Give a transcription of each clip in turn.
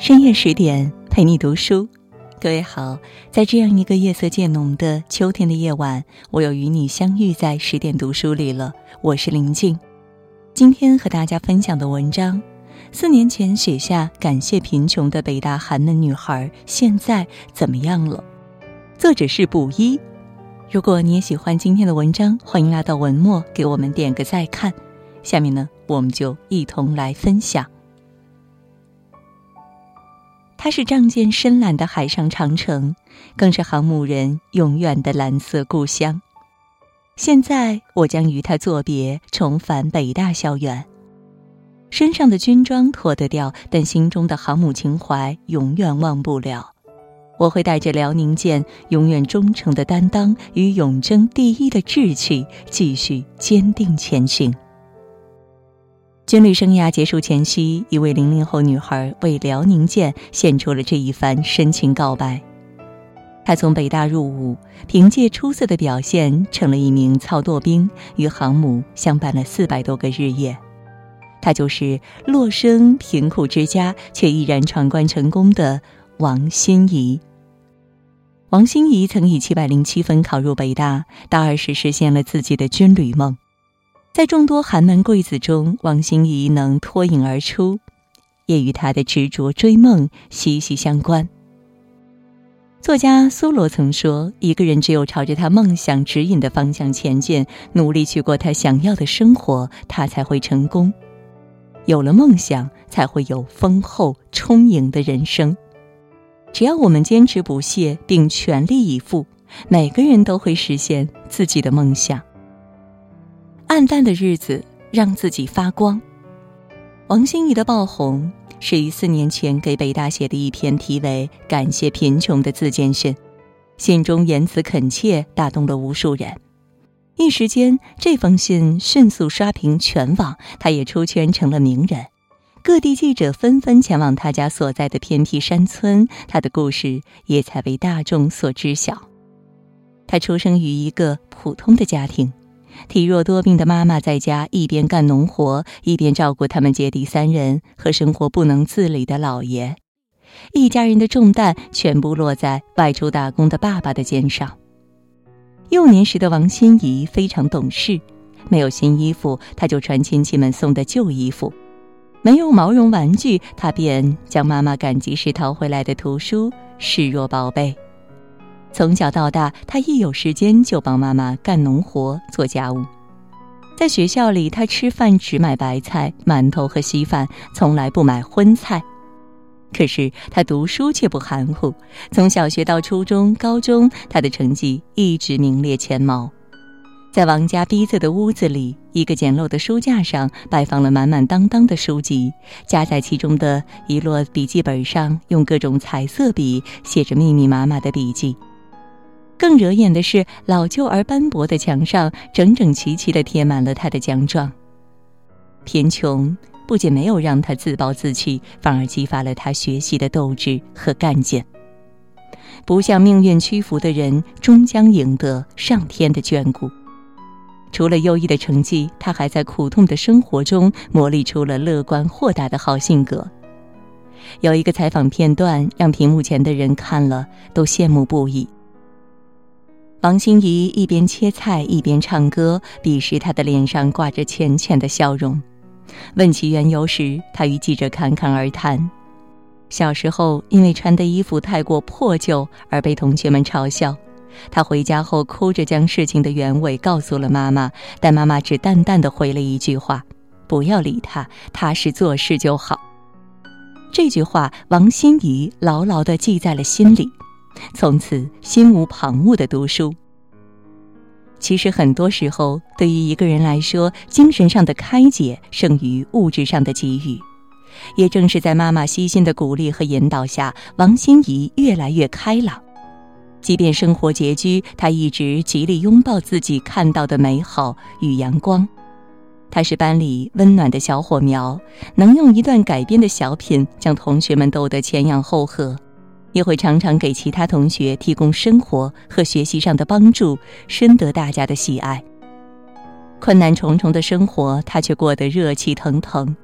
深夜十点，陪你读书。各位好，在这样一个夜色渐浓的秋天的夜晚，我又与你相遇在十点读书里了。我是林静，今天和大家分享的文章：四年前写下感谢贫穷的北大寒门女孩，现在怎么样了？作者是卜一。如果你也喜欢今天的文章，欢迎来到文末给我们点个再看。下面呢，我们就一同来分享。它是仗剑深蓝的海上长城，更是航母人永远的蓝色故乡。现在我将与它作别，重返北大校园。身上的军装脱得掉，但心中的航母情怀永远忘不了。我会带着辽宁舰永远忠诚的担当与永争第一的志气，继续坚定前行。军旅生涯结束前夕，一位零零后女孩为辽宁舰献出了这一番深情告白。她从北大入伍，凭借出色的表现，成了一名操舵兵，与航母相伴了四百多个日夜。她就是落生贫苦之家却依然闯关成功的王心怡。王心怡曾以七百零七分考入北大，大二时实现了自己的军旅梦。在众多寒门贵子中，王心怡能脱颖而出，也与她的执着追梦息息相关。作家苏罗曾说：“一个人只有朝着他梦想指引的方向前进，努力去过他想要的生活，他才会成功。有了梦想，才会有丰厚充盈的人生。只要我们坚持不懈，并全力以赴，每个人都会实现自己的梦想。”暗淡的日子让自己发光。王心怡的爆红始于四年前给北大写的一篇题为《感谢贫穷》的自荐信，信中言辞恳切，打动了无数人。一时间，这封信迅速刷屏全网，他也出圈成了名人。各地记者纷纷前往他家所在的偏僻山村，他的故事也才为大众所知晓。他出生于一个普通的家庭。体弱多病的妈妈在家一边干农活，一边照顾他们姐弟三人和生活不能自理的姥爷，一家人的重担全部落在外出打工的爸爸的肩上。幼年时的王心怡非常懂事，没有新衣服，她就穿亲戚们送的旧衣服；没有毛绒玩具，她便将妈妈赶集时淘回来的图书视若宝贝。从小到大，他一有时间就帮妈妈干农活、做家务。在学校里，他吃饭只买白菜、馒头和稀饭，从来不买荤菜。可是他读书却不含糊，从小学到初中、高中，他的成绩一直名列前茅。在王家逼仄的屋子里，一个简陋的书架上摆放了满满当当的书籍，夹在其中的一摞笔记本上，用各种彩色笔写着密密麻麻的笔记。更惹眼的是，老旧而斑驳的墙上整整齐齐地贴满了他的奖状。贫穷不仅没有让他自暴自弃，反而激发了他学习的斗志和干劲。不向命运屈服的人，终将赢得上天的眷顾。除了优异的成绩，他还在苦痛的生活中磨砺出了乐观豁达的好性格。有一个采访片段，让屏幕前的人看了都羡慕不已。王心怡一边切菜一边唱歌，彼时她的脸上挂着浅浅的笑容。问其缘由时，她与记者侃侃而谈：小时候因为穿的衣服太过破旧而被同学们嘲笑，她回家后哭着将事情的原委告诉了妈妈，但妈妈只淡淡的回了一句话：“不要理他，踏实做事就好。”这句话，王心怡牢牢地记在了心里。从此心无旁骛的读书。其实很多时候，对于一个人来说，精神上的开解胜于物质上的给予。也正是在妈妈悉心的鼓励和引导下，王心怡越来越开朗。即便生活拮据，她一直极力拥抱自己看到的美好与阳光。她是班里温暖的小火苗，能用一段改编的小品将同学们逗得前仰后合。也会常常给其他同学提供生活和学习上的帮助，深得大家的喜爱。困难重重的生活，他却过得热气腾腾。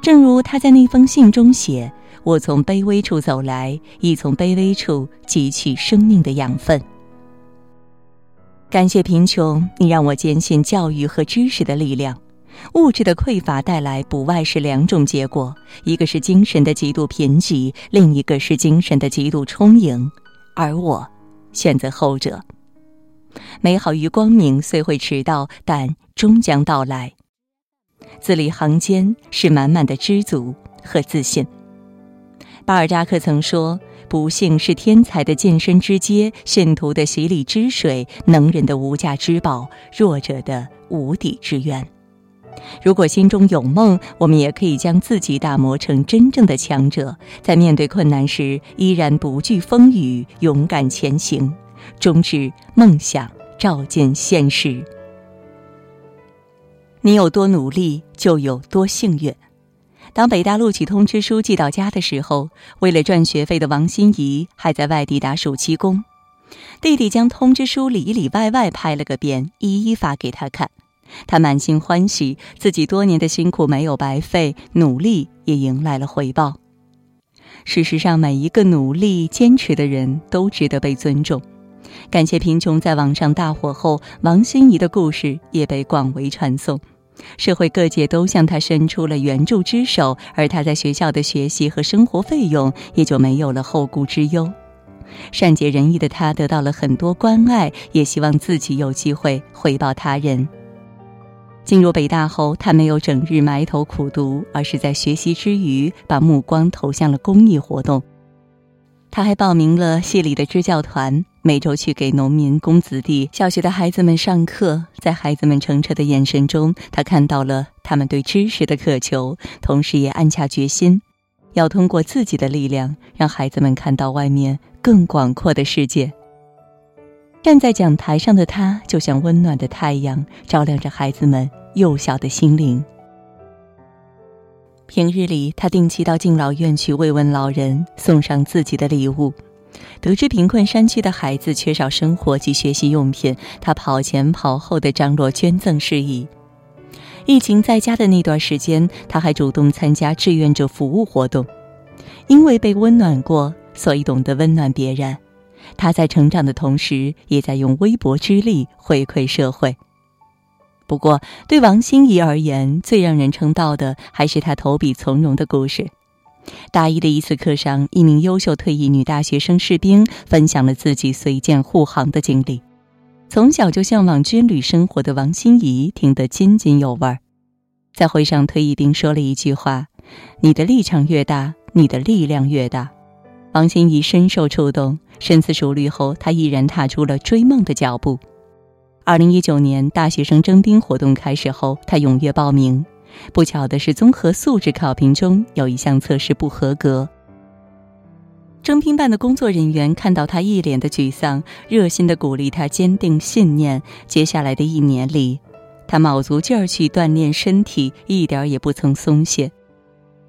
正如他在那封信中写：“我从卑微处走来，亦从卑微处汲取生命的养分。感谢贫穷，你让我坚信教育和知识的力量。物质的匮乏带来不外是两种结果：一个是精神的极度贫瘠，另一个是精神的极度充盈。而我选择后者。美好与光明虽会迟到，但终将到来。字里行间是满满的知足和自信。巴尔扎克曾说：“不幸是天才的健身之阶，信徒的洗礼之水，能人的无价之宝，弱者的无底之渊。”如果心中有梦，我们也可以将自己打磨成真正的强者，在面对困难时依然不惧风雨，勇敢前行，终至梦想照进现实。你有多努力，就有多幸运。当北大录取通知书寄到家的时候，为了赚学费的王心怡还在外地打暑期工，弟弟将通知书里里外外拍了个遍，一一发给他看。他满心欢喜，自己多年的辛苦没有白费，努力也迎来了回报。事实上，每一个努力坚持的人都值得被尊重。感谢贫穷在网上大火后，王心怡的故事也被广为传颂，社会各界都向她伸出了援助之手，而她在学校的学习和生活费用也就没有了后顾之忧。善解人意的她得到了很多关爱，也希望自己有机会回报他人。进入北大后，他没有整日埋头苦读，而是在学习之余把目光投向了公益活动。他还报名了系里的支教团，每周去给农民工子弟、小学的孩子们上课。在孩子们澄澈的眼神中，他看到了他们对知识的渴求，同时也暗下决心，要通过自己的力量，让孩子们看到外面更广阔的世界。站在讲台上的他，就像温暖的太阳，照亮着孩子们幼小的心灵。平日里，他定期到敬老院去慰问老人，送上自己的礼物。得知贫困山区的孩子缺少生活及学习用品，他跑前跑后的张罗捐赠事宜。疫情在家的那段时间，他还主动参加志愿者服务活动，因为被温暖过，所以懂得温暖别人。他在成长的同时，也在用微薄之力回馈社会。不过，对王心怡而言，最让人称道的还是她投笔从戎的故事。大一的一次课上，一名优秀退役女大学生士兵分享了自己随舰护航的经历。从小就向往军旅生活的王心怡听得津津有味儿。在会上，退役兵说了一句话：“你的立场越大，你的力量越大。”王心怡深受触动，深思熟虑后，她毅然踏出了追梦的脚步。二零一九年大学生征兵活动开始后，她踊跃报名。不巧的是，综合素质考评中有一项测试不合格。征兵办的工作人员看到她一脸的沮丧，热心的鼓励她坚定信念。接下来的一年里，她卯足劲儿去锻炼身体，一点也不曾松懈。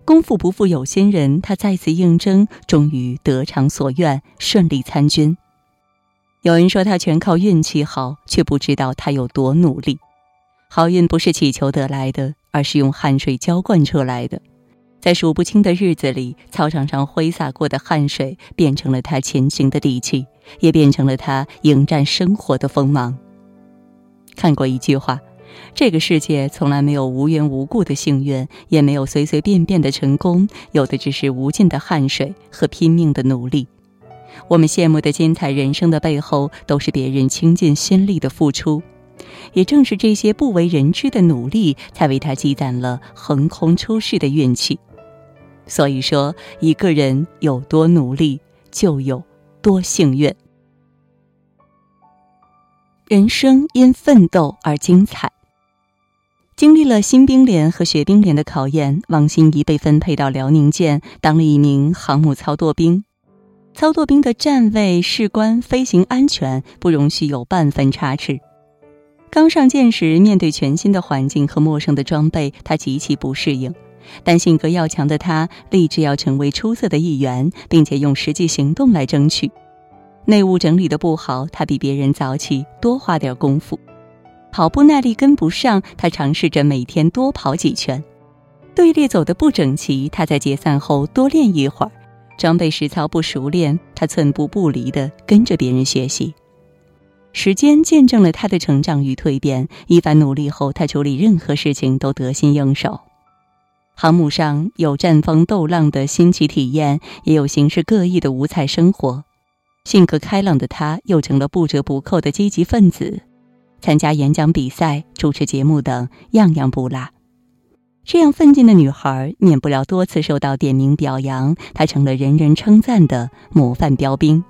功夫不负有心人，他再次应征，终于得偿所愿，顺利参军。有人说他全靠运气好，却不知道他有多努力。好运不是祈求得来的，而是用汗水浇灌出来的。在数不清的日子里，操场上挥洒过的汗水，变成了他前行的底气，也变成了他迎战生活的锋芒。看过一句话。这个世界从来没有无缘无故的幸运，也没有随随便便的成功，有的只是无尽的汗水和拼命的努力。我们羡慕的精彩人生的背后，都是别人倾尽心力的付出。也正是这些不为人知的努力，才为他积攒了横空出世的运气。所以说，一个人有多努力，就有多幸运。人生因奋斗而精彩。经历了新兵连和学兵连的考验，王心怡被分配到辽宁舰当了一名航母操舵兵。操舵兵的站位事关飞行安全，不容许有半分差池。刚上舰时，面对全新的环境和陌生的装备，他极其不适应。但性格要强的他，立志要成为出色的一员，并且用实际行动来争取。内务整理的不好，他比别人早起，多花点功夫。跑步耐力跟不上，他尝试着每天多跑几圈。队列走得不整齐，他在解散后多练一会儿；装备实操不熟练，他寸步不离地跟着别人学习。时间见证了他的成长与蜕变，一番努力后，他处理任何事情都得心应手。航母上有战风斗浪的新奇体验，也有形式各异的五彩生活。性格开朗的他，又成了不折不扣的积极分子，参加演讲比赛、主持节目等，样样不落。这样奋进的女孩，免不了多次受到点名表扬，她成了人人称赞的模范标兵。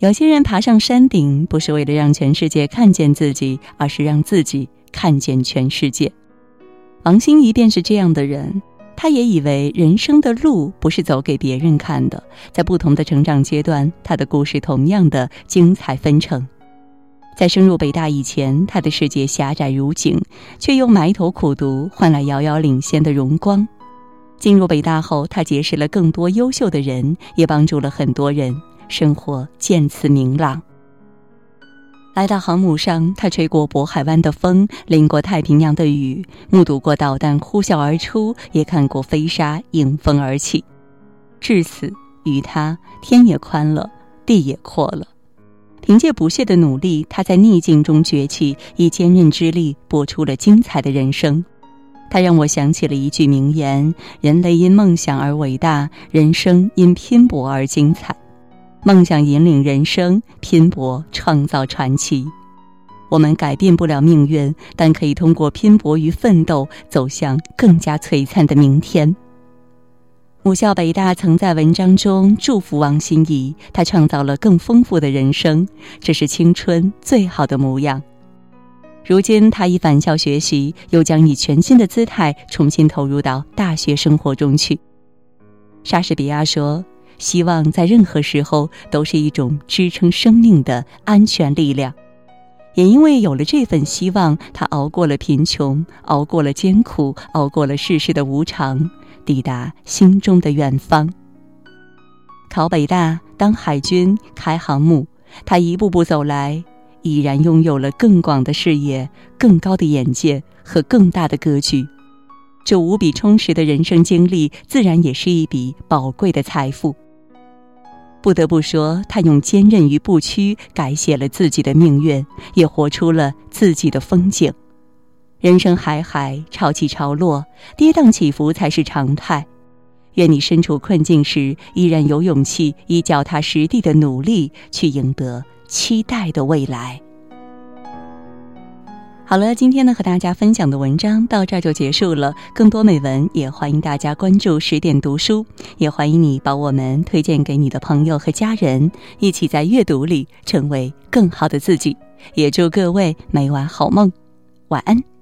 有些人爬上山顶，不是为了让全世界看见自己，而是让自己看见全世界。王心怡便是这样的人，她也以为人生的路不是走给别人看的，在不同的成长阶段，她的故事同样的精彩纷呈。在升入北大以前，他的世界狭窄如井，却又埋头苦读，换来遥遥领先的荣光。进入北大后，他结识了更多优秀的人，也帮助了很多人，生活渐次明朗。来到航母上，他吹过渤海湾的风，淋过太平洋的雨，目睹过导弹呼啸而出，也看过飞沙迎风而起。至此，与他天也宽了，地也阔了。凭借不懈的努力，他在逆境中崛起，以坚韧之力搏出了精彩的人生。他让我想起了一句名言：“人类因梦想而伟大，人生因拼搏而精彩。”梦想引领人生，拼搏创造传奇。我们改变不了命运，但可以通过拼搏与奋斗，走向更加璀璨的明天。母校北大曾在文章中祝福王心怡，她创造了更丰富的人生，这是青春最好的模样。如今，她已返校学习，又将以全新的姿态重新投入到大学生活中去。莎士比亚说。希望在任何时候都是一种支撑生命的安全力量，也因为有了这份希望，他熬过了贫穷，熬过了艰苦，熬过了世事的无常，抵达心中的远方。考北大，当海军，开航母，他一步步走来，已然拥有了更广的视野、更高的眼界和更大的格局。这无比充实的人生经历，自然也是一笔宝贵的财富。不得不说，他用坚韧与不屈改写了自己的命运，也活出了自己的风景。人生海海，潮起潮落，跌宕起伏才是常态。愿你身处困境时，依然有勇气，以脚踏实地的努力去赢得期待的未来。好了，今天呢和大家分享的文章到这儿就结束了。更多美文也欢迎大家关注十点读书，也欢迎你把我们推荐给你的朋友和家人，一起在阅读里成为更好的自己。也祝各位每晚好梦，晚安。